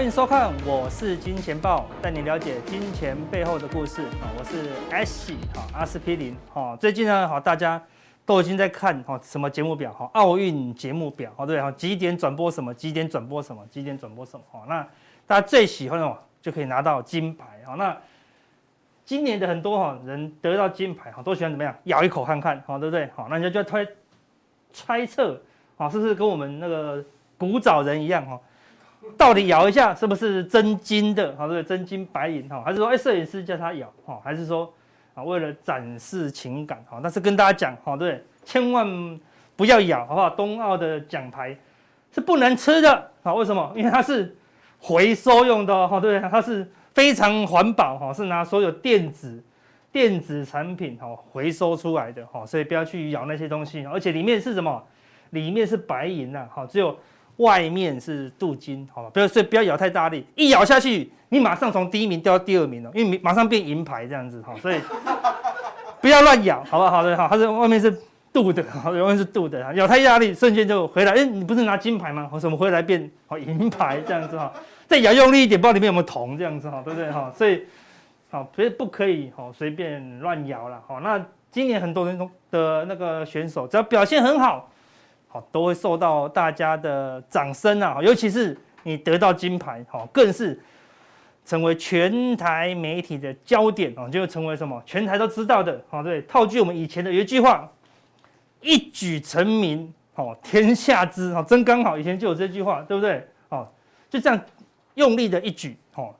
欢迎收看，我是金钱豹，带你了解金钱背后的故事啊！我是 S 哈阿司匹林哈。最近呢，好大家都已经在看哈什么节目表哈奥运节目表哈对哈几点转播什么几点转播什么几点转播什么哈那大家最喜欢的就可以拿到金牌哈那今年的很多哈人得到金牌哈都喜欢怎么样咬一口看看哈对不对好那人家就要推猜测啊是不是跟我们那个古早人一样哈？到底咬一下是不是真金的？好，对，真金白银哈，还是说，哎，摄影师叫他咬哈，还是说，啊，为了展示情感哈？但是跟大家讲哈，对，千万不要咬，好不好？冬奥的奖牌是不能吃的，好，为什么？因为它是回收用的哈，对，它是非常环保哈，是拿所有电子电子产品哈回收出来的哈，所以不要去咬那些东西，而且里面是什么？里面是白银呐，好，只有。外面是镀金，好吧，不要所以不要咬太大力，一咬下去，你马上从第一名掉到第二名了，因为马上变银牌这样子，哈，所以 不要乱咬，好不好？好的，好，它是外面是镀的，好，外面是镀的，咬太大力，瞬间就回来，哎，你不是拿金牌吗？我怎么回来变好银牌这样子哈？再咬用力一点，不知道里面有没有铜这样子哈，对不对哈？所以好，所以不可以好随便乱咬了，好，那今年很多人的那个选手只要表现很好。好，都会受到大家的掌声啊！尤其是你得到金牌，好，更是成为全台媒体的焦点啊！就会成为什么？全台都知道的，好，对。套句我们以前的有一句话：“一举成名，好，天下知。”好，真刚好，以前就有这句话，对不对？好，就这样用力的一举，好，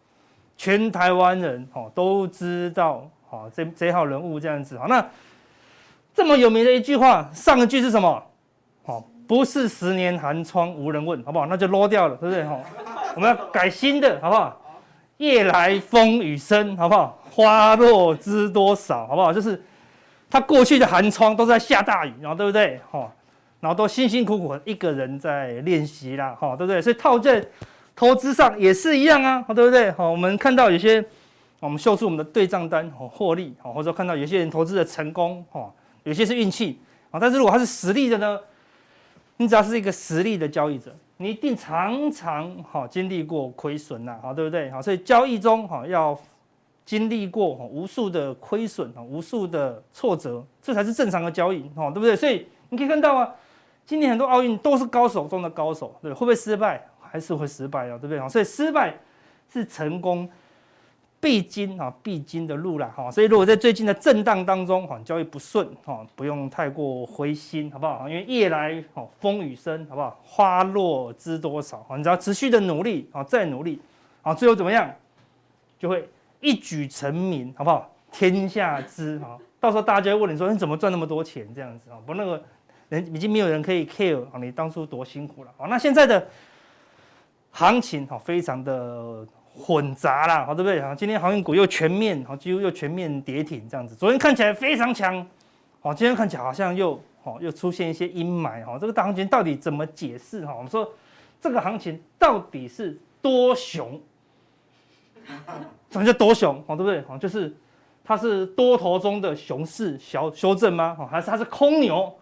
全台湾人好都知道，好，这这号人物这样子，好，那这么有名的一句话，上一句是什么？不是十年寒窗无人问，好不好？那就落掉了，对不对？哈，我们要改新的，好不好？夜来风雨声，好不好？花落知多少，好不好？就是他过去的寒窗都在下大雨，然后对不对？哈，然后都辛辛苦苦一个人在练习啦，哈，对不对？所以套在投资上也是一样啊，对不对？好，我们看到有些，我们秀出我们的对账单，哈，获利，好，或者说看到有些人投资的成功，哈，有些是运气，啊，但是如果他是实力的呢？你只要是一个实力的交易者，你一定常常哈经历过亏损呐，好对不对？好，所以交易中哈要经历过无数的亏损啊，无数的挫折，这才是正常的交易，哈，对不对？所以你可以看到啊，今年很多奥运都是高手中的高手，对，会不会失败？还是会失败啊，对不对？所以失败是成功。必经啊，必经的路啦，哈，所以如果在最近的震荡当中，哈，交易不顺，哈，不用太过灰心，好不好？因为夜来哦风雨声，好不好？花落知多少，你只要持续的努力，啊，再努力，啊，最后怎么样，就会一举成名，好不好？天下知，哈，到时候大家会问你说，你怎么赚那么多钱？这样子啊，不，那个人已经没有人可以 care 啊，你当初多辛苦了，啊，那现在的行情，哈，非常的。混杂啦，好对不对？好，今天航运股又全面，好几乎又全面跌停这样子。昨天看起来非常强，好，今天看起来好像又好又出现一些阴霾，哈，这个大行情到底怎么解释？哈，我们说这个行情到底是多熊？什么叫多熊？好，对不对？好，就是它是多头中的熊市小修正吗？好，还是它是空牛？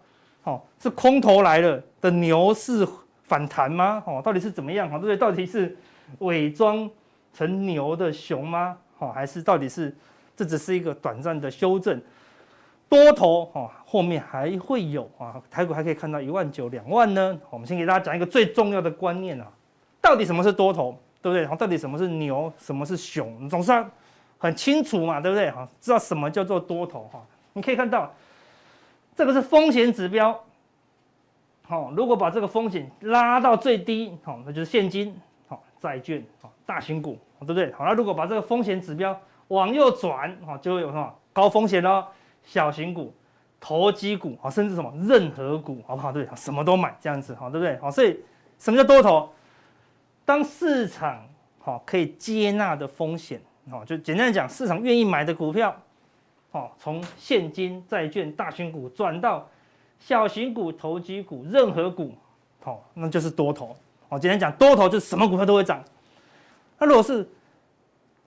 好，是空头来了的牛市反弹吗？好，到底是怎么样？好，对不对？到底是伪装？成牛的熊吗？好，还是到底是这只是一个短暂的修正？多头哈，后面还会有啊，台股还可以看到一万九、两万呢。我们先给大家讲一个最重要的观念啊，到底什么是多头，对不对？然后，到底什么是牛，什么是熊？总是很清楚嘛，对不对？好，知道什么叫做多头哈？你可以看到这个是风险指标，好，如果把这个风险拉到最低，好，那就是现金。好债券好，大型股，对不对？好，那如果把这个风险指标往右转，哈，就会有什么高风险咯，小型股、投机股，啊，甚至什么任何股，好不好？对，什么都买这样子，好，对不对？好，所以什么叫多头？当市场好可以接纳的风险，好，就简单讲，市场愿意买的股票，好，从现金、债券、大型股转到小型股、投机股、任何股，好，那就是多头。好，简单讲多头就是什么股票都会涨，那如果是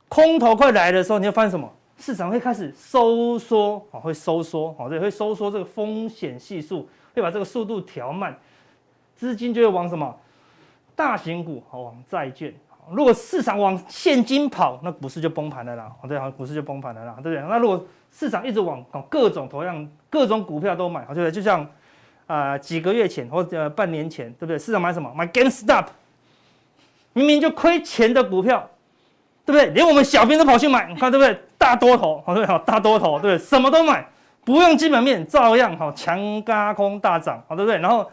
空头快来的时候，你会发现什么？市场会开始收缩，啊，会收缩，好，对，会收缩这个风险系数，会把这个速度调慢，资金就会往什么？大型股，好，往债券，如果市场往现金跑，那股市就崩盘了啦。对，好，股市就崩盘了啦，对不对？那如果市场一直往各种同样各种股票都买，对不对？就像啊、呃、几个月前或者半年前，对不对？市场买什么？买 GameStop，明明就亏钱的股票，对不对？连我们小编都跑去买，你看对不对？大多头，好对好大多头，对，什么都买，不用基本面，照样好强加空大涨，好对不对？然后。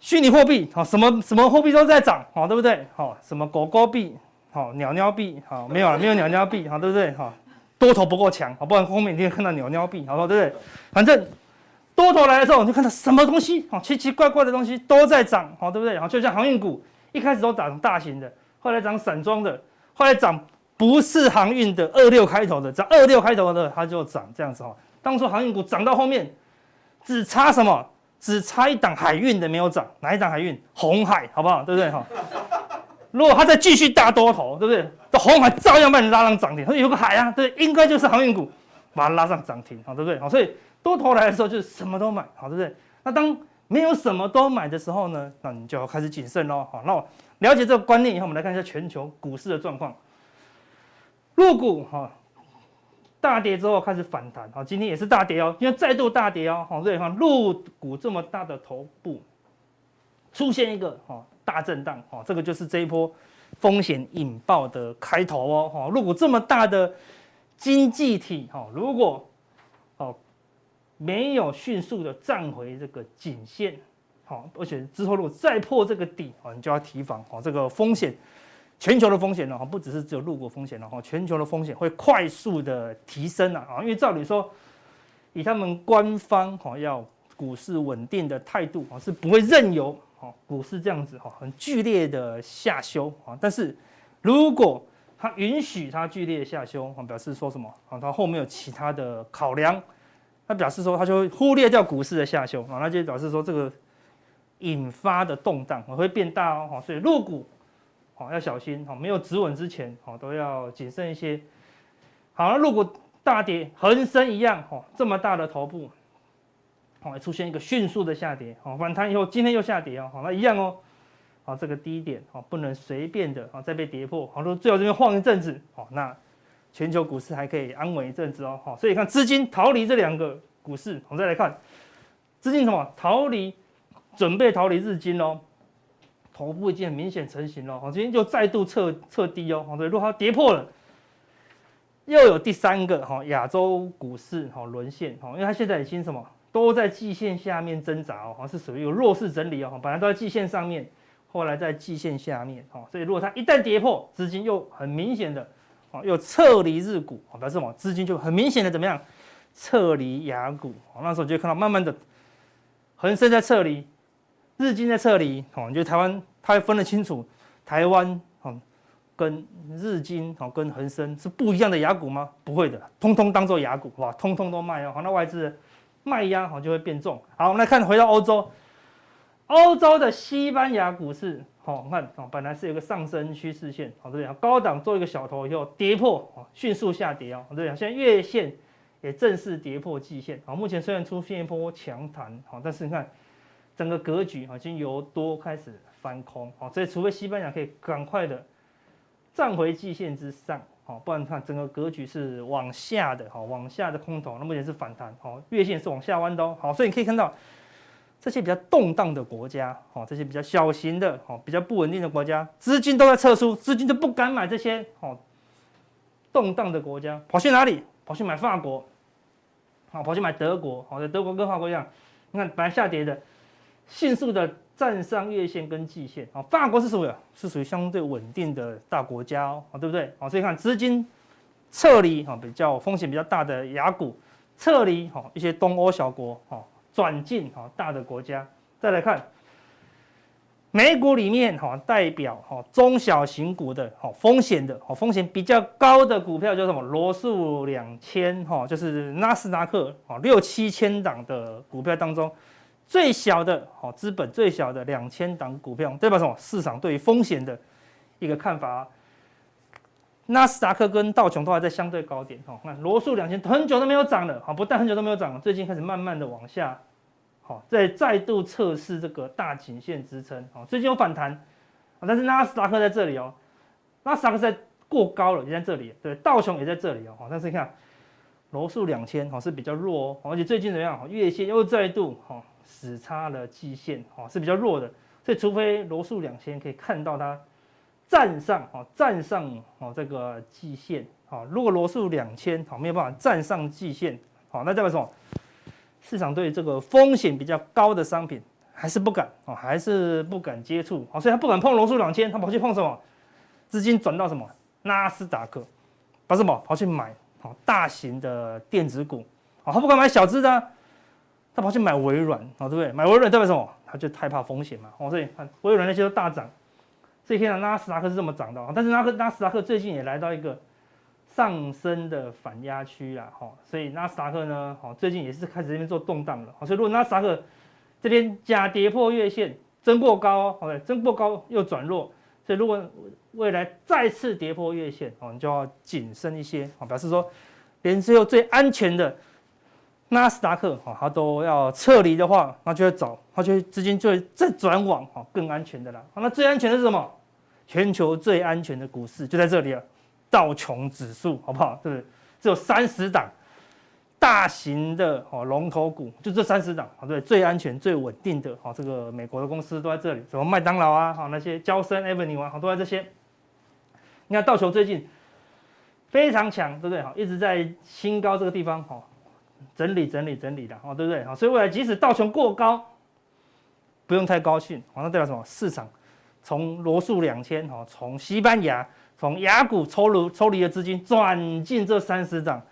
虚拟货币，好，什么什么货币都在涨，好，对不对？好，什么狗狗币，好，鸟鸟币，好，没有了，没有鸟鸟币，好，对不对？好，多头不够强，好，不然后面你会看到鸟鸟币，好，对不对？反正多头来的时候，你就看到什么东西，好，奇奇怪怪的东西都在涨，好，对不对？好，就像航运股，一开始都涨大型的，后来涨散装的，后来涨不是航运的二六开头的，涨二六开头的它就涨这样子哈。当初航运股涨到后面，只差什么？只差一档海运的没有涨，哪一档海运？红海，好不好？对不对？哈，如果它再继续大多头，对不对？这红海照样把你拉上涨停。它有个海啊，对，应该就是航运股，把它拉上涨停，好，对不对？好，所以多头来的时候就是什么都买，好，对不对？那当没有什么都买的时候呢，那你就要开始谨慎喽。好，那我了解这个观念以后，我们来看一下全球股市的状况。陆股，哈。大跌之后开始反弹，好，今天也是大跌哦，因为再度大跌哦，好，所以看陆股这么大的头部出现一个哈大震荡，哈，这个就是这一波风险引爆的开头哦，哈，陆股这么大的经济体，哈，如果没有迅速的站回这个颈线，好，而且之后如果再破这个底，啊，你就要提防，哦，这个风险。全球的风险呢，哈，不只是只有陆股风险了，哈，全球的风险会快速的提升了，啊，因为照理说，以他们官方哈要股市稳定的态度啊，是不会任由哈股市这样子哈很剧烈的下修啊，但是如果他允许它剧烈下修啊，表示说什么啊？他后面有其他的考量，他表示说他就会忽略掉股市的下修啊，那就表示说这个引发的动荡会变大哦，所以入股。好，要小心，好，没有止稳之前，好，都要谨慎一些。好，那如果大跌，恒生一样，哈，这么大的头部，好，出现一个迅速的下跌，好，反弹以后，今天又下跌哦，好，那一样哦，好，这个低点，好，不能随便的，好，再被跌破，好，说最好这边晃一阵子，好，那全球股市还可以安稳一阵子哦，好，所以看资金逃离这两个股市，我们再来看资金什么？逃离，准备逃离日经哦。头部已经很明显成型了，好，今天就再度测测低哦，好，对，如果它跌破了，又有第三个哈亚洲股市哈沦陷。哈，因为它现在已经什么？都在季线下面挣扎哦，好像是属于有弱势整理哦，本来都在季线上面，后来在季线下面，哈，所以如果它一旦跌破，资金又很明显的又撤离日股，表示什么？资金就很明显的怎么样？撤离雅股，那时候就看到慢慢的恒生在撤离。日经在撤离，哦，你觉得台湾它会分得清楚，台湾哦跟日经哦跟恒生是不一样的雅股吗？不会的，通通当做雅股，哇，通通都卖哦，那外资卖压好就会变重。好，我们来看回到欧洲，欧洲的西班牙股市，好，你看哦，本来是有个上升趋势线，好，对不对？高档做一个小头以后跌破，哦，迅速下跌哦，对不对？现在月线也正式跌破季线，好，目前虽然出现一波强弹，好，但是你看。整个格局啊，已经由多开始翻空，好，所以除非西班牙可以赶快的站回季线之上，好，不然看整个格局是往下的，好，往下的空头，那目前是反弹，好，月线是往下弯的，好，所以你可以看到这些比较动荡的国家，好，这些比较小型的，好，比较不稳定的国家，资金都在撤出，资金都不敢买这些，好，动荡的国家，跑去哪里？跑去买法国，好，跑去买德国，好，在德国跟法国一样，你看本来下跌的。迅速的站上月线跟季线，啊，法国是属于是属于相对稳定的大国家哦，啊，对不对？啊，所以看资金撤离哈，比较风险比较大的雅股，撤离哈一些东欧小国，哈转进哈大的国家。再来看美股里面哈代表哈中小型股的哈风险的哈风险比较高的股票叫什么？罗素两千哈，就是纳斯达克啊六七千档的股票当中。最小的好资本，最小的两千档股票，代表什么？市场对于风险的一个看法。纳斯达克跟道琼都还在相对高点，哈，那罗素两千很久都没有涨了，好，不但很久都没有涨了，最近开始慢慢的往下，好，再再度测试这个大颈线支撑，好，最近有反弹，但是纳斯达克在这里哦，纳斯达克在过高了，也在这里，对，道琼也在这里哦，但是你看罗素两千哦是比较弱哦，而且最近怎么样？月线又再度哈死叉了季线哦，是比较弱的，所以除非罗素两千可以看到它站上哦，站上哦这个季线哦，如果罗素两千哦没有办法站上季线，好，那代表什么？市场对这个风险比较高的商品还是不敢哦，还是不敢接触哦，所以他不敢碰罗素两千，他跑去碰什么？资金转到什么？纳斯达克，把什么？跑去买哦，大型的电子股哦，他不敢买小资的，他跑去买微软哦，对不对？买微软代表什么？他就太怕风险嘛哦，所以看微软那些都大涨，所以看到纳斯达克是这么涨的，但是纳克纳斯达克最近也来到一个。上升的反压区啦，哈，所以纳斯达克呢，哈，最近也是开始这边做动荡了，所以如果纳斯达克这边假跌破月线，真过高哦，对，真过高又转弱，所以如果未来再次跌破月线，哦，你就要谨慎一些，啊，表示说连最后最安全的纳斯达克，哈，它都要撤离的话，那就会找，它就资金就会再转往，哈，更安全的啦，那最安全的是什么？全球最安全的股市就在这里了。道琼指数好不好？对不对？只有三十档大型的哦龙头股，就这三十档啊，对，最安全、最稳定的哦，这个美国的公司都在这里，什么麦当劳啊，好那些娇生 Avenue 啊，好都在这些。你看道琼最近非常强，对不对？好，一直在新高这个地方哦，整理、整理、整理的哦，对不对？好，所以未来即使道琼过高，不用太高兴，好，那代表什么？市场从罗素两千哦，从西班牙。从雅股抽离抽离的资金转进这三十档，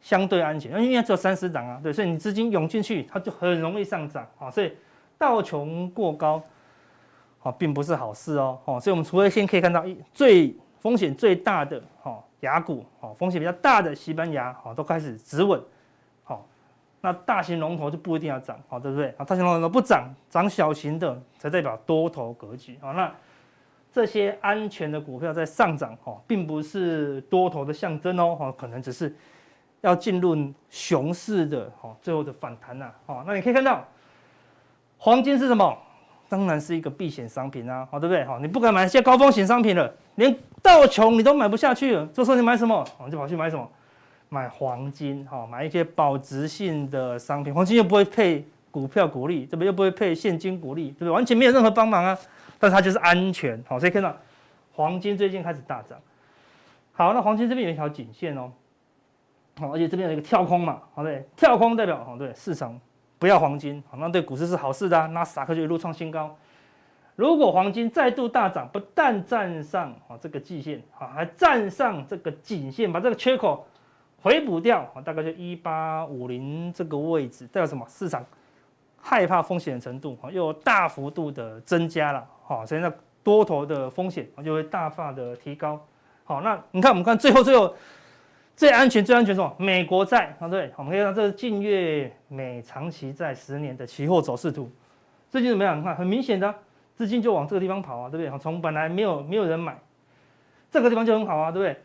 相对安全，因为只有三十档啊，对，所以你资金涌进去，它就很容易上涨啊，所以道琼过高，啊，并不是好事哦，哦，所以我们除了先可以看到一最风险最大的哈雅股，哦，风险比较大的西班牙，哦，都开始止稳，那大型龙头就不一定要涨，好，对不对？啊，大型龙头不涨，涨小型的才代表多头格局，好，那。这些安全的股票在上涨，哦，并不是多头的象征哦，可能只是要进入熊市的，哦，最后的反弹呐，哦，那你可以看到，黄金是什么？当然是一个避险商品啊，好，对不对？好，你不敢买一些高风险商品了，连道琼你都买不下去了，这时候你买什么？我就跑去买什么？买黄金，哈，买一些保值性的商品，黄金又不会配股票股利，这边又不会配现金股利，对不对？完全没有任何帮忙啊。但是它就是安全，好，所以看到黄金最近开始大涨。好，那黄金这边有一条颈线哦，好，而且这边有一个跳空嘛，好，对，跳空代表，好，对，市场不要黄金，好，那对股市是好事的，纳斯达克就一路创新高。如果黄金再度大涨，不但站上啊这个季线，啊，还站上这个颈线，把这个缺口回补掉，啊，大概就一八五零这个位置，代表什么？市场。害怕风险的程度，又大幅度的增加了，好，所以那多头的风险就会大幅的提高。好，那你看，我们看最后最后最安全最安全什么？美国债啊，对，我们可以看这是近月美长期债十年的期货走势图，最近怎么样？你看，很明显的资金就往这个地方跑啊，对不对？从本来没有没有人买，这个地方就很好啊，对不对？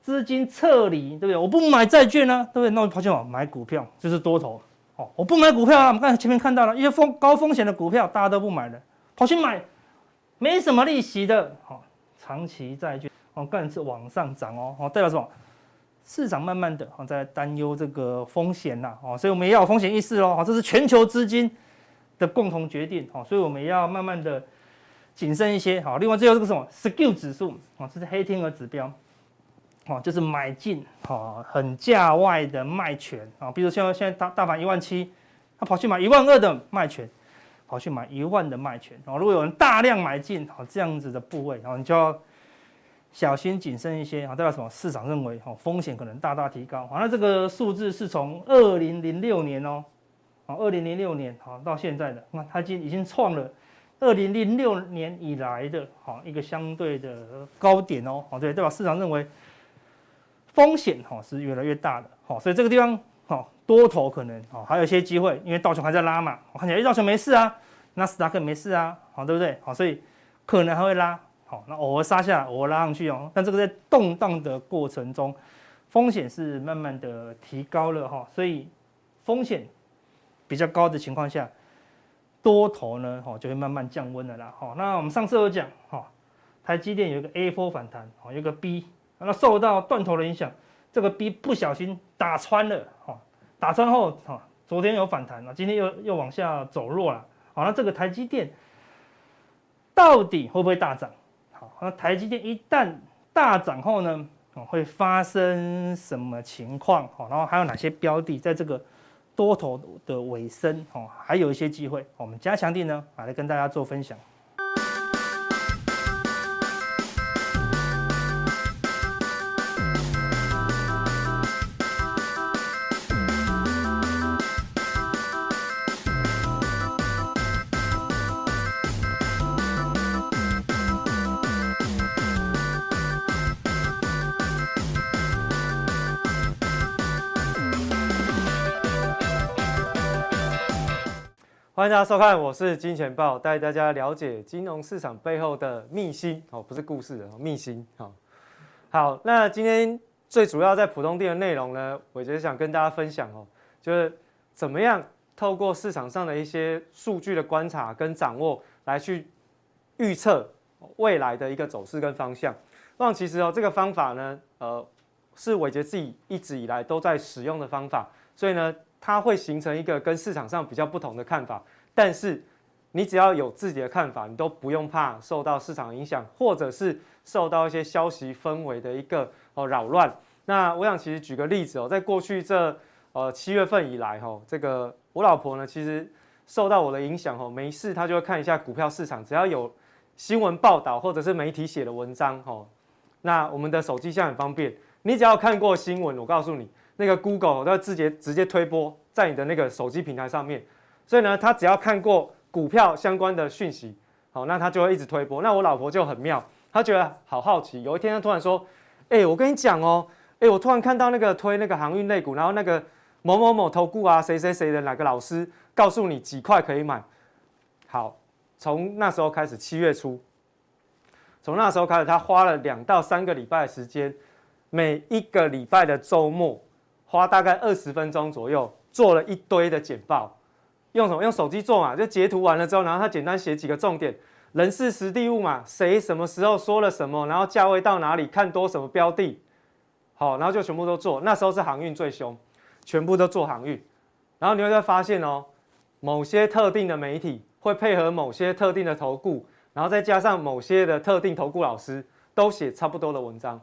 资金撤离，对不对？我不买债券呢、啊，对不对？那我跑去买股票，就是多头。我不买股票啊！我们刚才前面看到了一些风高风险的股票，大家都不买了，跑去买没什么利息的，好长期债券，哦，更是往上涨哦，哦，代表什么？市场慢慢的哦在担忧这个风险呐，哦，所以我们也要有风险意识哦，这是全球资金的共同决定，哦，所以我们要慢慢的谨慎一些，好，另外最后这个什么？Skew 指数，哦，这是黑天鹅指标。哦，就是买进，哦，很价外的卖权啊，比如像现在大大盘一万七，他跑去买一万二的卖权，跑去买一万的卖权哦。如果有人大量买进，哦，这样子的部位，然后你就要小心谨慎一些啊。代表什么？市场认为哦，风险可能大大提高。好，那这个数字是从二零零六年哦，啊，二零零六年好到现在的，那它已经已经创了二零零六年以来的好一个相对的高点哦。好，对，代表市场认为。风险哈是越来越大的，好，所以这个地方哈多头可能哈还有一些机会，因为道琼还在拉嘛，我看起来道琼没事啊，纳斯达克没事啊，好，对不对？好，所以可能还会拉，好，那偶尔杀下，偶尔拉上去哦，但这个在动荡的过程中，风险是慢慢的提高了哈，所以风险比较高的情况下，多头呢哈就会慢慢降温了啦，好，那我们上次有讲哈。台积电有一个 A 波反弹，哦，有一个 B，那受到断头的影响，这个 B 不小心打穿了，哈，打穿后，哈，昨天有反弹了，今天又又往下走弱了，好，那这个台积电到底会不会大涨？好，那台积电一旦大涨后呢，哦，会发生什么情况？好，然后还有哪些标的在这个多头的尾声，哦，还有一些机会，我们加强地呢，来跟大家做分享。欢迎大家收看，我是金钱豹，带大家了解金融市场背后的秘辛哦，不是故事的秘辛。好，好，那今天最主要在普通店的内容呢，我觉得想跟大家分享哦，就是怎么样透过市场上的一些数据的观察跟掌握，来去预测未来的一个走势跟方向。那其实哦，这个方法呢，呃，是伟捷自己一直以来都在使用的方法，所以呢。它会形成一个跟市场上比较不同的看法，但是你只要有自己的看法，你都不用怕受到市场影响，或者是受到一些消息氛围的一个哦扰乱。那我想其实举个例子哦，在过去这呃七月份以来哈，这个我老婆呢其实受到我的影响哦，没事她就会看一下股票市场，只要有新闻报道或者是媒体写的文章哦，那我们的手机现在很方便，你只要看过新闻，我告诉你。那个 Google 都要直接直接推播在你的那个手机平台上面，所以呢，他只要看过股票相关的讯息，好，那他就会一直推播。那我老婆就很妙，她觉得好好奇。有一天，她突然说：“哎、我跟你讲哦，哎，我突然看到那个推那个航运类股，然后那个某某某投顾啊，谁谁谁的哪个老师告诉你几块可以买。”好，从那时候开始，七月初，从那时候开始，他花了两到三个礼拜的时间，每一个礼拜的周末。花大概二十分钟左右做了一堆的简报，用什么？用手机做嘛，就截图完了之后，然后他简单写几个重点，人事时地物嘛，谁什么时候说了什么，然后价位到哪里，看多什么标的，好，然后就全部都做。那时候是航运最凶，全部都做航运。然后你会发现哦，某些特定的媒体会配合某些特定的投顾，然后再加上某些的特定投顾老师都写差不多的文章。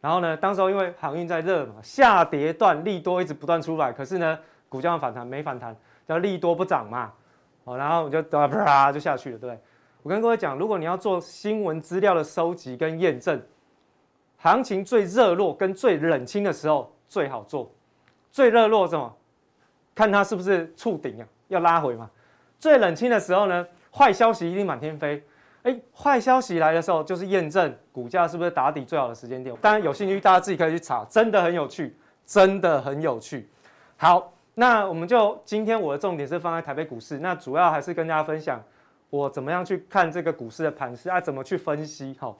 然后呢，当时候因为航运在热嘛，下跌段利多一直不断出来，可是呢，股价反弹没反弹，叫利多不涨嘛，哦，然后我就啪啪就下去了，对不对？我跟各位讲，如果你要做新闻资料的收集跟验证，行情最热络跟最冷清的时候最好做。最热络什么？看它是不是触顶啊，要拉回嘛。最冷清的时候呢，坏消息一定满天飞。哎，坏消息来的时候，就是验证股价是不是打底最好的时间点。当然有兴趣，大家自己可以去查，真的很有趣，真的很有趣。好，那我们就今天我的重点是放在台北股市，那主要还是跟大家分享我怎么样去看这个股市的盘势啊，怎么去分析。好，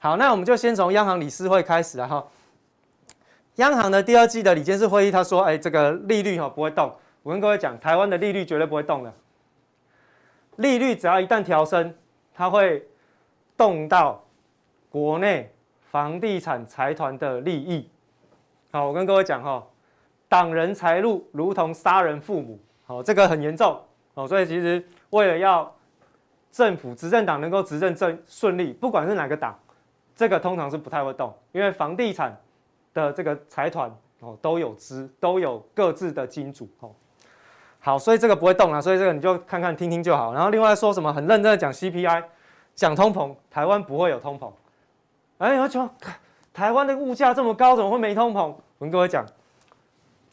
好，那我们就先从央行理事会开始了哈。央行的第二季的理监事会议，他说，哎，这个利率哈不会动。我跟各位讲，台湾的利率绝对不会动的，利率只要一旦调升。它会动到国内房地产财团的利益。好，我跟各位讲哈，挡人财路如同杀人父母，好，这个很严重哦。所以其实为了要政府执政党能够执政正顺利，不管是哪个党，这个通常是不太会动，因为房地产的这个财团哦都有资，都有各自的金主哦。好，所以这个不会动啊，所以这个你就看看听听就好。然后另外说什么很认真的讲 CPI，讲通膨，台湾不会有通膨。哎，我说台湾的物价这么高，怎么会没通膨？我跟各位讲，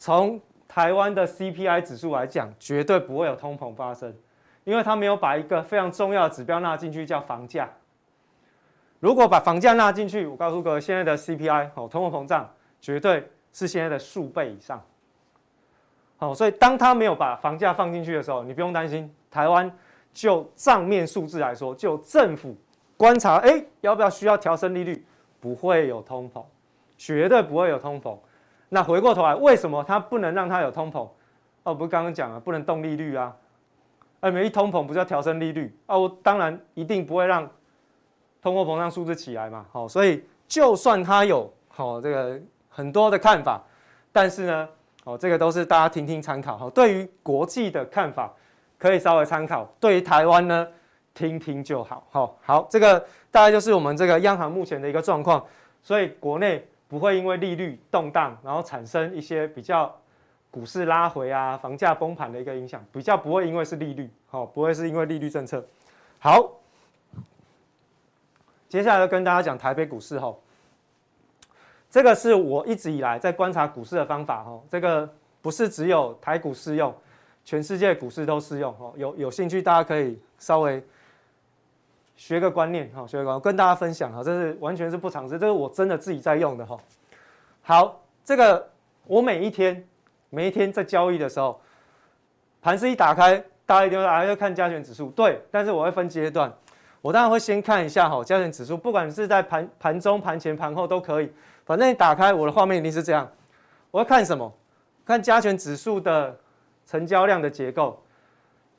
从台湾的 CPI 指数来讲，绝对不会有通膨发生，因为它没有把一个非常重要的指标纳进去，叫房价。如果把房价纳进去，我告诉各位，现在的 CPI 哦，通货膨胀绝对是现在的数倍以上。好，所以当他没有把房价放进去的时候，你不用担心。台湾就账面数字来说，就政府观察，哎，要不要需要调升利率？不会有通膨，绝对不会有通膨。那回过头来，为什么他不能让他有通膨？哦，不是刚刚讲了，不能动利率啊。哎，没一通膨，不是要调升利率？哦，我当然一定不会让通货膨胀数字起来嘛，好，所以就算它有好这个很多的看法，但是呢，哦，这个都是大家听听参考哈。对于国际的看法可以稍微参考，对于台湾呢，听听就好。好，好，这个大概就是我们这个央行目前的一个状况，所以国内不会因为利率动荡，然后产生一些比较股市拉回啊、房价崩盘的一个影响，比较不会因为是利率，好，不会是因为利率政策。好。接下来要跟大家讲台北股市哈，这个是我一直以来在观察股市的方法吼，这个不是只有台股适用，全世界股市都适用吼。有有兴趣大家可以稍微学个观念哈，学个观念跟大家分享哈，这是完全是不尝试，这是我真的自己在用的哈。好，这个我每一天每一天在交易的时候，盘势一打开，大家一定会啊要看加权指数，对，但是我会分阶段。我当然会先看一下哈，加权指数，不管是在盘盘中、盘前、盘后都可以。反正你打开我的画面一定是这样。我要看什么？看加权指数的成交量的结构，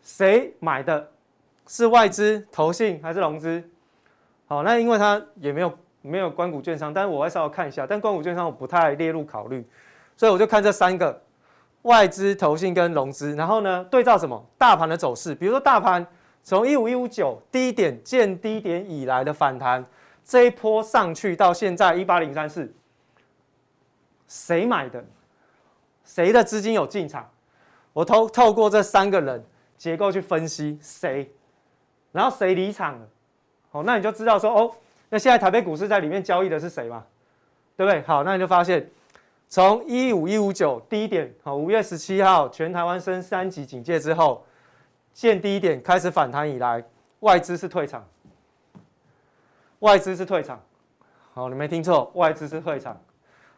谁买的？是外资、投信还是融资？好，那因为它也没有没有关股券商，但是我会稍微看一下。但关股券商我不太列入考虑，所以我就看这三个：外资、投信跟融资。然后呢，对照什么？大盘的走势，比如说大盘。从一五一五九低点见低点以来的反弹，这一波上去到现在一八零三四，谁买的？谁的资金有进场？我透透过这三个人结构去分析谁，然后谁离场了？好，那你就知道说哦，那现在台北股市在里面交易的是谁嘛？对不对？好，那你就发现从一五一五九低点，好，五月十七号全台湾升三级警戒之后。见低点开始反弹以来，外资是退场，外资是退场。好，你没听错，外资是退场。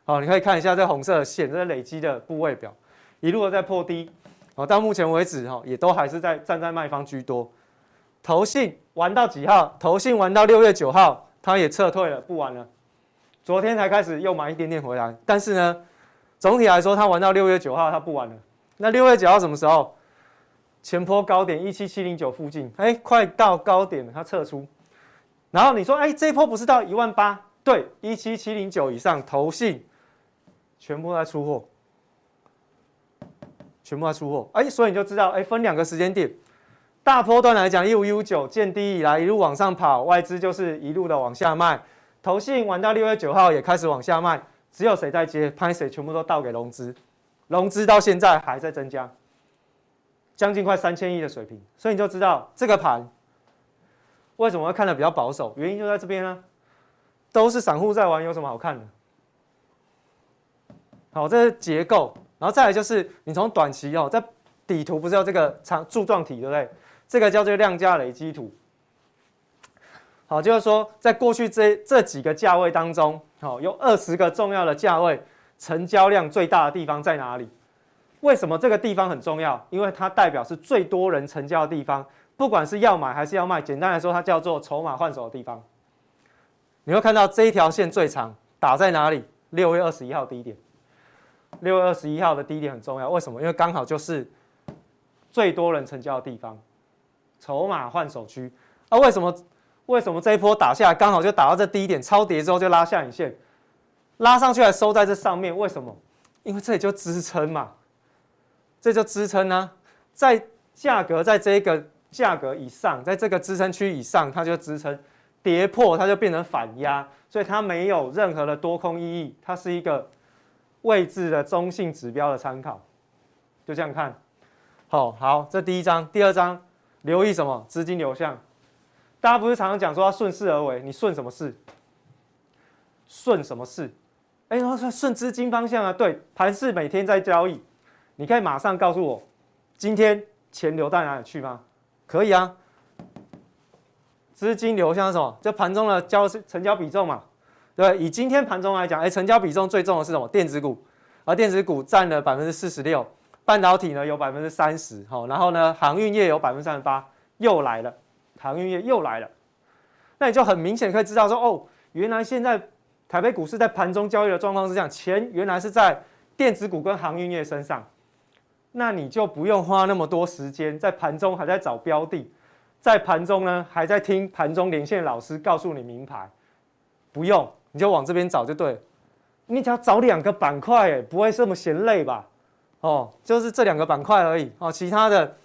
好，你可以看一下这红色的线，这是累积的部位表，一路在破低。好，到目前为止哈，也都还是在站在卖方居多。投信玩到几号？投信玩到六月九号，它也撤退了，不玩了。昨天才开始又买一点点回来，但是呢，总体来说，它玩到六月九号，它不玩了。那六月九号什么时候？前坡高点一七七零九附近，哎，快到高点了，它撤出。然后你说，哎，这一波不是到一万八？对，一七七零九以上，投信全部在出货，全部在出货。哎，所以你就知道，哎，分两个时间点。大波段来讲，一五一五九见低以来一路往上跑，外资就是一路的往下卖。投信玩到六月九号也开始往下卖，只有谁在接？拍谁全部都倒给融资，融资到现在还在增加。将近快三千亿的水平，所以你就知道这个盘为什么会看得比较保守，原因就在这边啊，都是散户在玩，有什么好看的？好，这是结构，然后再来就是你从短期哦，在底图不是有这个长柱状体对不对？这个叫做量价累积图。好，就是说在过去这这几个价位当中，好，有二十个重要的价位，成交量最大的地方在哪里？为什么这个地方很重要？因为它代表是最多人成交的地方，不管是要买还是要卖。简单来说，它叫做筹码换手的地方。你会看到这一条线最长打在哪里？六月二十一号低点。六月二十一号的低点很重要，为什么？因为刚好就是最多人成交的地方，筹码换手区。啊，为什么？为什么这一波打下来刚好就打到这低点？超跌之后就拉下影线，拉上去还收在这上面？为什么？因为这里就支撑嘛。这就支撑呢，在价格在这个价格以上，在这个支撑区以上，它就支撑；跌破它就变成反压，所以它没有任何的多空意义，它是一个位置的中性指标的参考。就这样看，好好，这第一张，第二张，留意什么？资金流向。大家不是常常讲说要顺势而为，你顺什么势？顺什么势？哎，然后说顺资金方向啊，对，盘势每天在交易。你可以马上告诉我，今天钱流到哪里去吗？可以啊。资金流向什么？就盘中的交成交比重嘛，对，对以今天盘中来讲，哎，成交比重最重的是什么？电子股，而电子股占了百分之四十六，半导体呢有百分之三十，好，然后呢航运业有百分之三十八，又来了，航运业又来了。那你就很明显可以知道说，哦，原来现在台北股市在盘中交易的状况是这样，钱原来是在电子股跟航运业身上。那你就不用花那么多时间在盘中还在找标的，在盘中呢，还在听盘中连线老师告诉你名牌，不用，你就往这边找就对了。你只要找两个板块，哎，不会这么嫌累吧？哦，就是这两个板块而已哦，其他的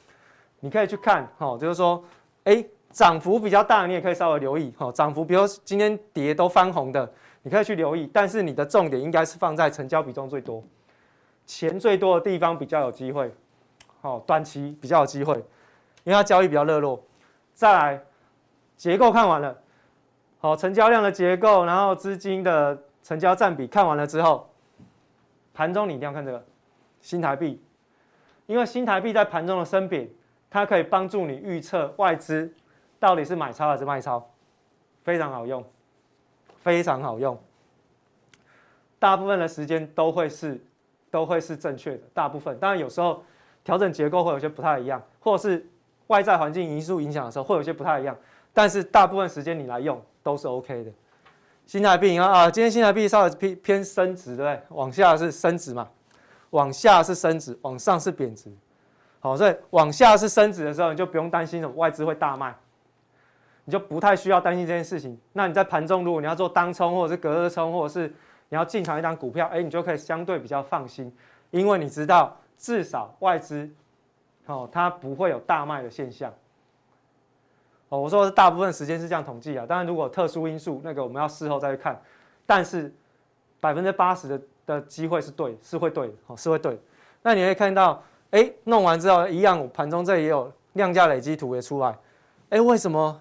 你可以去看哦，就是说，哎，涨幅比较大，你也可以稍微留意哦。涨幅，比如今天跌都翻红的，你可以去留意，但是你的重点应该是放在成交比重最多、钱最多的地方比较有机会，哦，短期比较有机会，因为它交易比较热络。再来，结构看完了，好，成交量的结构，然后资金的成交占比看完了之后，盘中你一定要看这个。新台币，因为新台币在盘中的升贬，它可以帮助你预测外资到底是买超还是卖超，非常好用，非常好用。大部分的时间都会是都会是正确的，大部分当然有时候调整结构会有些不太一样，或者是外在环境因素影响的时候会有些不太一样，但是大部分时间你来用都是 OK 的。新台币啊，今天新台币稍微偏偏升值，对不对？往下是升值嘛。往下是升值，往上是贬值，好，所以往下是升值的时候，你就不用担心什么外资会大卖，你就不太需要担心这件事情。那你在盘中，如果你要做当冲或者是隔日冲，或者是你要进场一档股票，哎，你就可以相对比较放心，因为你知道至少外资，哦，它不会有大卖的现象。哦，我说的大部分时间是这样统计啊，当然如果特殊因素，那个我们要事后再去看，但是百分之八十的。的机会是对，是会对的，哦，是会对。那你会看到，哎，弄完之后一样，盘中这也有量价累积图也出来，哎，为什么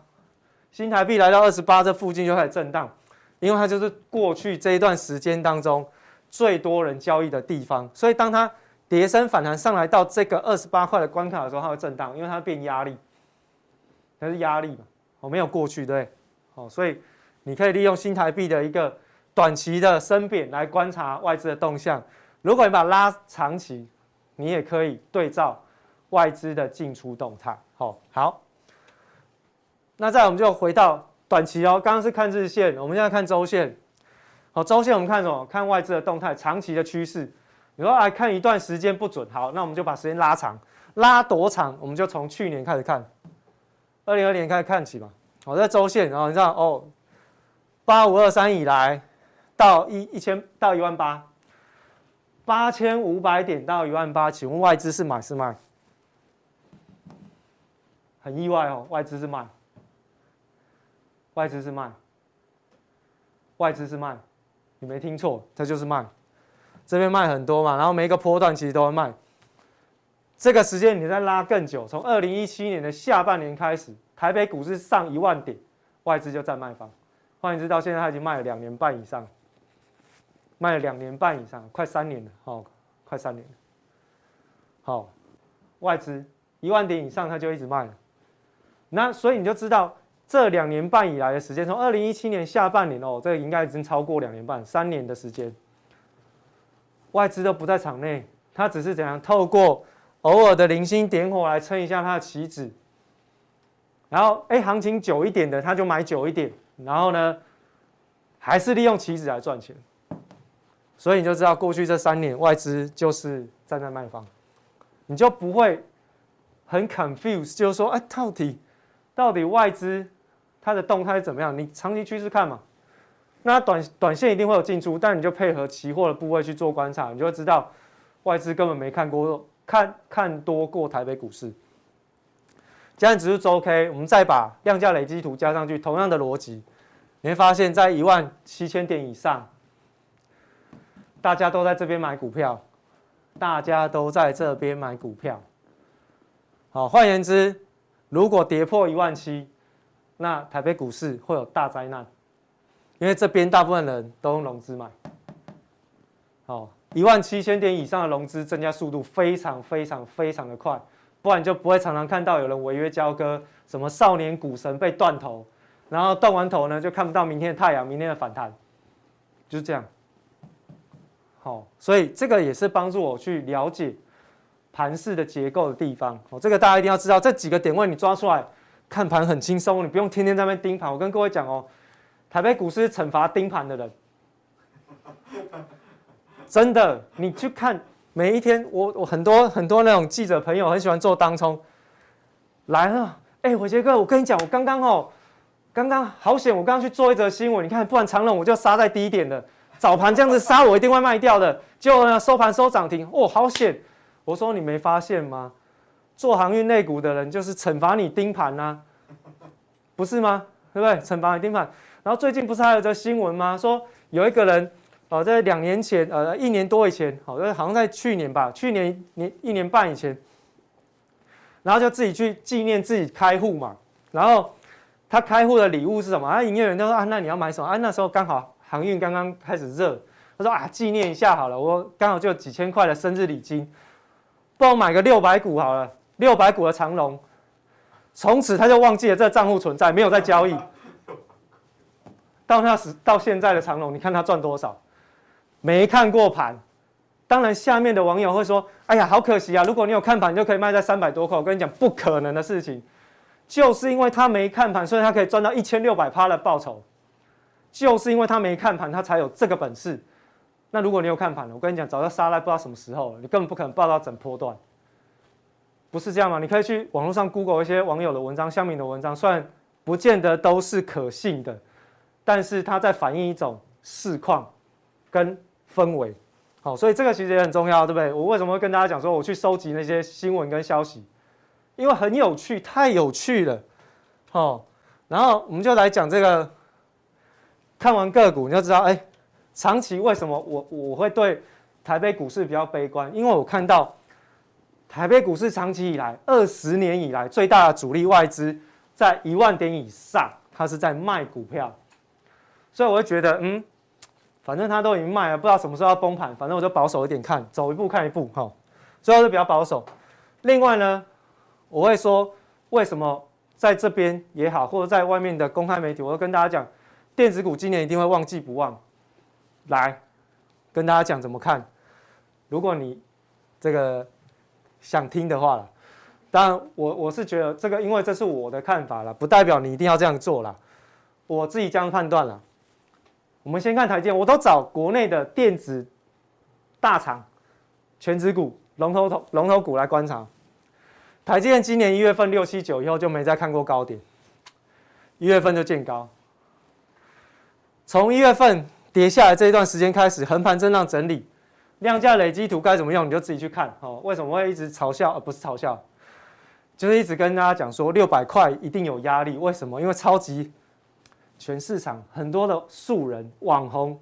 新台币来到二十八这附近就开始震荡？因为它就是过去这一段时间当中最多人交易的地方，所以当它跌升反弹上来到这个二十八块的关卡的时候，它会震荡，因为它会变压力，它是压力嘛，哦，没有过去，对，哦，所以你可以利用新台币的一个。短期的升贬来观察外资的动向，如果你把它拉长期，你也可以对照外资的进出动态。好，好，那再我们就回到短期哦。刚刚是看日线，我们现在看周线。好，周线我们看什么？看外资的动态，长期的趋势。你说来看一段时间不准，好，那我们就把时间拉长，拉多长？我们就从去年开始看，二零二年开始看起嘛。好，在周线，然后你知道哦，八五二三以来。到一一千到一万八，八千五百点到一万八，请问外资是买是卖？很意外哦，外资是卖，外资是卖，外资是卖，你没听错，这就是卖，这边卖很多嘛，然后每一个波段其实都会卖。这个时间你再拉更久，从二零一七年的下半年开始，台北股市上一万点，外资就在卖方，换言之，到现在他已经卖了两年半以上。卖了两年半以上，快三年了，哦，快三年了。好，外资一万点以上，它就一直卖了。那所以你就知道，这两年半以来的时间，从二零一七年下半年哦，这个应该已经超过两年半，三年的时间，外资都不在场内，他只是怎样透过偶尔的零星点火来撑一下他的期指。然后，哎，行情久一点的，他就买久一点，然后呢，还是利用期指来赚钱。所以你就知道，过去这三年外资就是站在卖方，你就不会很 confuse 就是说，哎，到底到底外资它的动态是怎么样？你长期趋势看嘛，那短短线一定会有进出，但你就配合期货的部位去做观察，你就会知道外资根本没看过看看多过台北股市。加权指数周 K，我们再把量价累积图加上去，同样的逻辑，你会发现在一万七千点以上。大家都在这边买股票，大家都在这边买股票。好，换言之，如果跌破一万七，那台北股市会有大灾难，因为这边大部分人都用融资买。好，一万七千点以上的融资增加速度非常非常非常的快，不然就不会常常看到有人违约交割，什么少年股神被断头，然后断完头呢就看不到明天的太阳，明天的反弹，就是这样。好，所以这个也是帮助我去了解盘势的结构的地方。哦，这个大家一定要知道，这几个点位你抓出来看盘很轻松，你不用天天在那边盯盘。我跟各位讲哦，台北股市惩罚盯盘的人，真的，你去看每一天，我我很多很多那种记者朋友很喜欢做当冲，来了，哎，伟杰哥，我跟你讲，我刚刚哦，刚刚好险，我刚刚去做一则新闻，你看，不然长荣我就杀在低点了，早盘这样子杀我一定会卖掉的，结果呢收盘收涨停，哦，好险！我说你没发现吗？做航运类股的人就是惩罚你盯盘呐，不是吗？对不对？惩罚你盯盘。然后最近不是还有则新闻吗？说有一个人，哦，在两年前，呃，一年多以前，好，好像在去年吧，去年年一年半以前，然后就自己去纪念自己开户嘛。然后他开户的礼物是什么？啊，营业员就说啊，那你要买什么？啊，那时候刚好航运刚刚开始热，他说啊，纪念一下好了，我刚好就几千块的生日礼金，帮我买个六百股好了，六百股的长龙。从此他就忘记了这个账户存在，没有在交易。到那时到现在的长龙，你看他赚多少？没看过盘，当然下面的网友会说：“哎呀，好可惜啊！如果你有看盘，就可以卖在三百多块。”我跟你讲，不可能的事情，就是因为他没看盘，所以他可以赚到一千六百趴的报酬。就是因为他没看盘，他才有这个本事。那如果你有看盘，我跟你讲，早就杀来不知道什么时候了，你根本不可能报到整波段。不是这样吗？你可以去网络上 Google 一些网友的文章、乡民的文章，虽然不见得都是可信的。但是它在反映一种市况跟氛围，好，所以这个其实也很重要，对不对？我为什么会跟大家讲说我去收集那些新闻跟消息？因为很有趣，太有趣了，好，然后我们就来讲这个，看完个股你就知道，哎，长期为什么我我会对台北股市比较悲观？因为我看到台北股市长期以来二十年以来最大的主力外资在一万点以上，它是在卖股票。所以我会觉得，嗯，反正它都已经卖了，不知道什么时候要崩盘，反正我就保守一点看，走一步看一步，哈，最后是比较保守。另外呢，我会说为什么在这边也好，或者在外面的公开媒体，我会跟大家讲，电子股今年一定会旺季不旺。来跟大家讲怎么看。如果你这个想听的话了，当然我我是觉得这个，因为这是我的看法了，不代表你一定要这样做了，我自己这样判断了。我们先看台积，我都找国内的电子大厂、权值股、龙头头龙头股来观察。台积电今年一月份六七九以后就没再看过高点，一月份就见高。从一月份跌下来这一段时间开始，横盘震荡整理，量价累积图该怎么用你就自己去看哦。为什么会一直嘲笑？而不是嘲笑，就是一直跟大家讲说六百块一定有压力。为什么？因为超级。全市场很多的素人网红，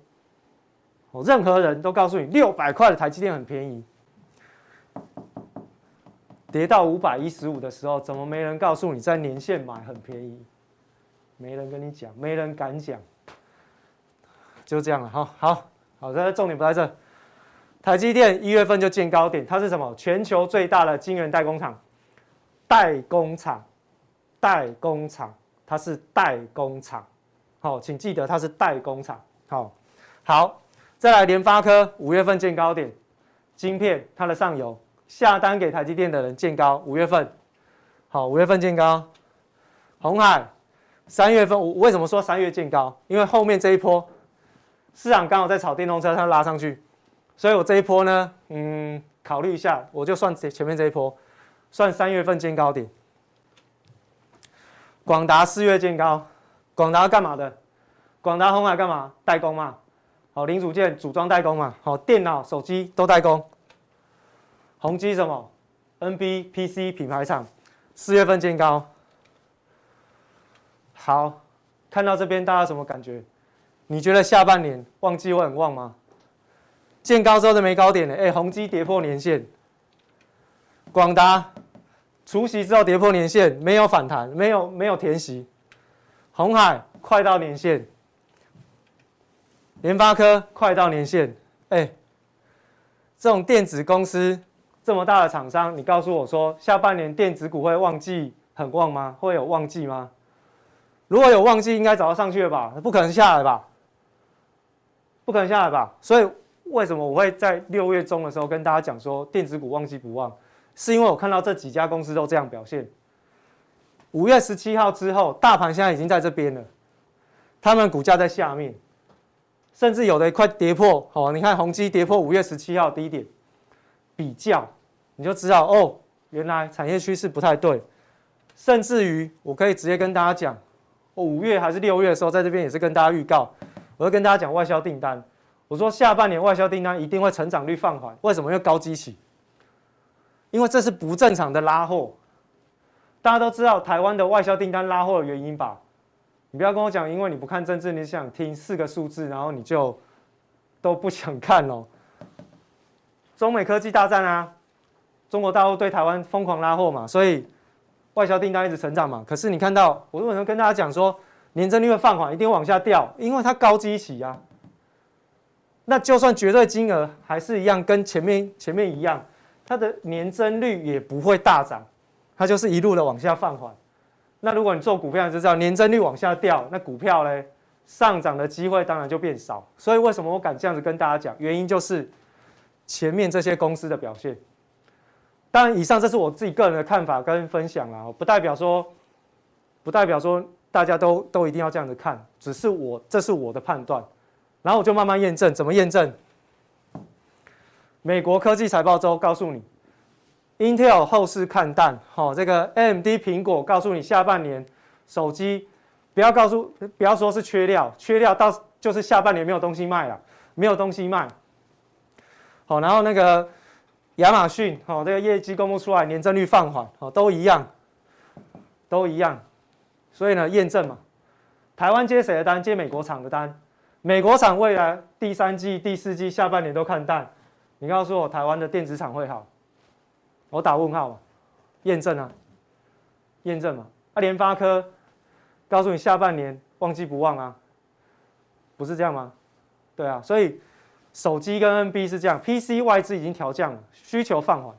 哦，任何人都告诉你六百块的台积电很便宜，跌到五百一十五的时候，怎么没人告诉你在年线买很便宜？没人跟你讲，没人敢讲，就这样了。好好好，这重点不在这。台积电一月份就见高点，它是什么？全球最大的晶圆代工厂，代工厂，代工厂，它是代工厂。好，请记得它是代工厂。好，好，再来联发科五月份见高点，晶片它的上游下单给台积电的人见高，五月份，好，五月份见高。鸿海三月份，我为什么说三月见高？因为后面这一波市场刚好在炒电动车，它拉上去，所以我这一波呢，嗯，考虑一下，我就算前面这一波，算三月份见高点。广达四月见高。广达干嘛的？广达鸿海干嘛？代工嘛，好，零组件组装代工嘛，好，电脑、手机都代工。宏基什么？NB PC 品牌厂，四月份见高。好，看到这边大家什么感觉？你觉得下半年旺季会很旺吗？见高之后就没高点了，哎，宏基跌破年线。广达除夕之后跌破年线，没有反弹，没有没有填息。鸿海快到年线，联发科快到年线，哎，这种电子公司这么大的厂商，你告诉我说下半年电子股会旺季很旺吗？会有旺季吗？如果有旺季，应该早就上去了吧？不可能下来吧？不可能下来吧？所以为什么我会在六月中的时候跟大家讲说电子股旺季不旺？是因为我看到这几家公司都这样表现。五月十七号之后，大盘现在已经在这边了，他们股价在下面，甚至有的快跌破。好，你看宏基跌破五月十七号低点，比较你就知道哦，原来产业趋势不太对，甚至于我可以直接跟大家讲，我五月还是六月的时候，在这边也是跟大家预告，我会跟大家讲外销订单。我说下半年外销订单一定会成长率放缓，为什么？因为高基期，因为这是不正常的拉货。大家都知道台湾的外销订单拉货的原因吧？你不要跟我讲，因为你不看政治，你想听四个数字，然后你就都不想看哦。中美科技大战啊，中国大陆对台湾疯狂拉货嘛，所以外销订单一直成长嘛。可是你看到，我为什么跟大家讲说年增率会放缓，一定会往下掉？因为它高基期啊。那就算绝对金额还是一样，跟前面前面一样，它的年增率也不会大涨，它就是一路的往下放缓。那如果你做股票，你就知道年增率往下掉，那股票呢，上涨的机会当然就变少。所以为什么我敢这样子跟大家讲？原因就是前面这些公司的表现。当然，以上这是我自己个人的看法跟分享啦，不代表说，不代表说大家都都一定要这样子看，只是我这是我的判断，然后我就慢慢验证。怎么验证？美国科技财报周告诉你。Intel 后市看淡，好，这个 AMD 苹果告诉你下半年手机不要告诉不要说是缺料，缺料到就是下半年没有东西卖了，没有东西卖。好，然后那个亚马逊，好，这个业绩公布出来，年增率放缓，好，都一样，都一样。所以呢，验证嘛，台湾接谁的单？接美国厂的单，美国厂未来第三季、第四季下半年都看淡，你告诉我台湾的电子厂会好？我打问号嘛，验证啊，验证嘛。啊，联发科告诉你下半年旺季不旺啊，不是这样吗？对啊，所以手机跟 NB 是这样，PC 外资已经调降了，需求放缓，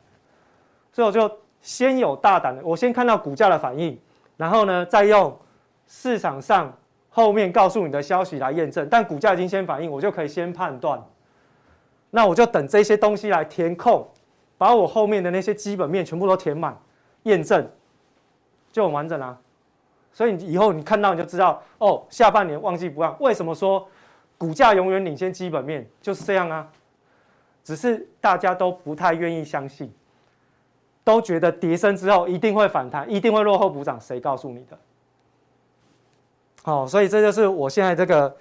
所以我就先有大胆的，我先看到股价的反应，然后呢，再用市场上后面告诉你的消息来验证。但股价已经先反应，我就可以先判断，那我就等这些东西来填空。把我后面的那些基本面全部都填满，验证就很完整啦。所以你以后你看到你就知道哦，下半年旺季不旺。为什么说股价永远领先基本面？就是这样啊。只是大家都不太愿意相信，都觉得跌深之后一定会反弹，一定会落后补涨。谁告诉你的？好，所以这就是我现在这个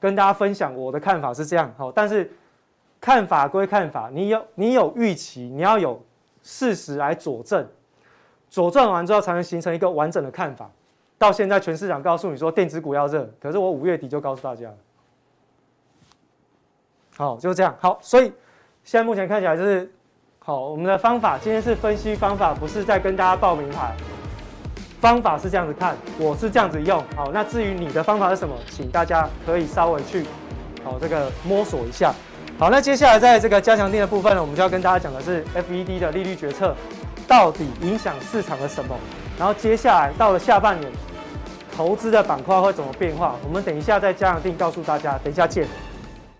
跟大家分享我的看法是这样。好，但是。看法归看法，你有你有预期，你要有事实来佐证，佐证完之后才能形成一个完整的看法。到现在全市场告诉你说电子股要热，可是我五月底就告诉大家，好，就是这样。好，所以现在目前看起来就是好，我们的方法今天是分析方法，不是在跟大家报名牌。方法是这样子看，我是这样子用。好，那至于你的方法是什么，请大家可以稍微去好这个摸索一下。好，那接下来在这个加强定的部分呢，我们就要跟大家讲的是 FED 的利率决策到底影响市场的什么？然后接下来到了下半年，投资的板块会怎么变化？我们等一下在加强定告诉大家，等一下见。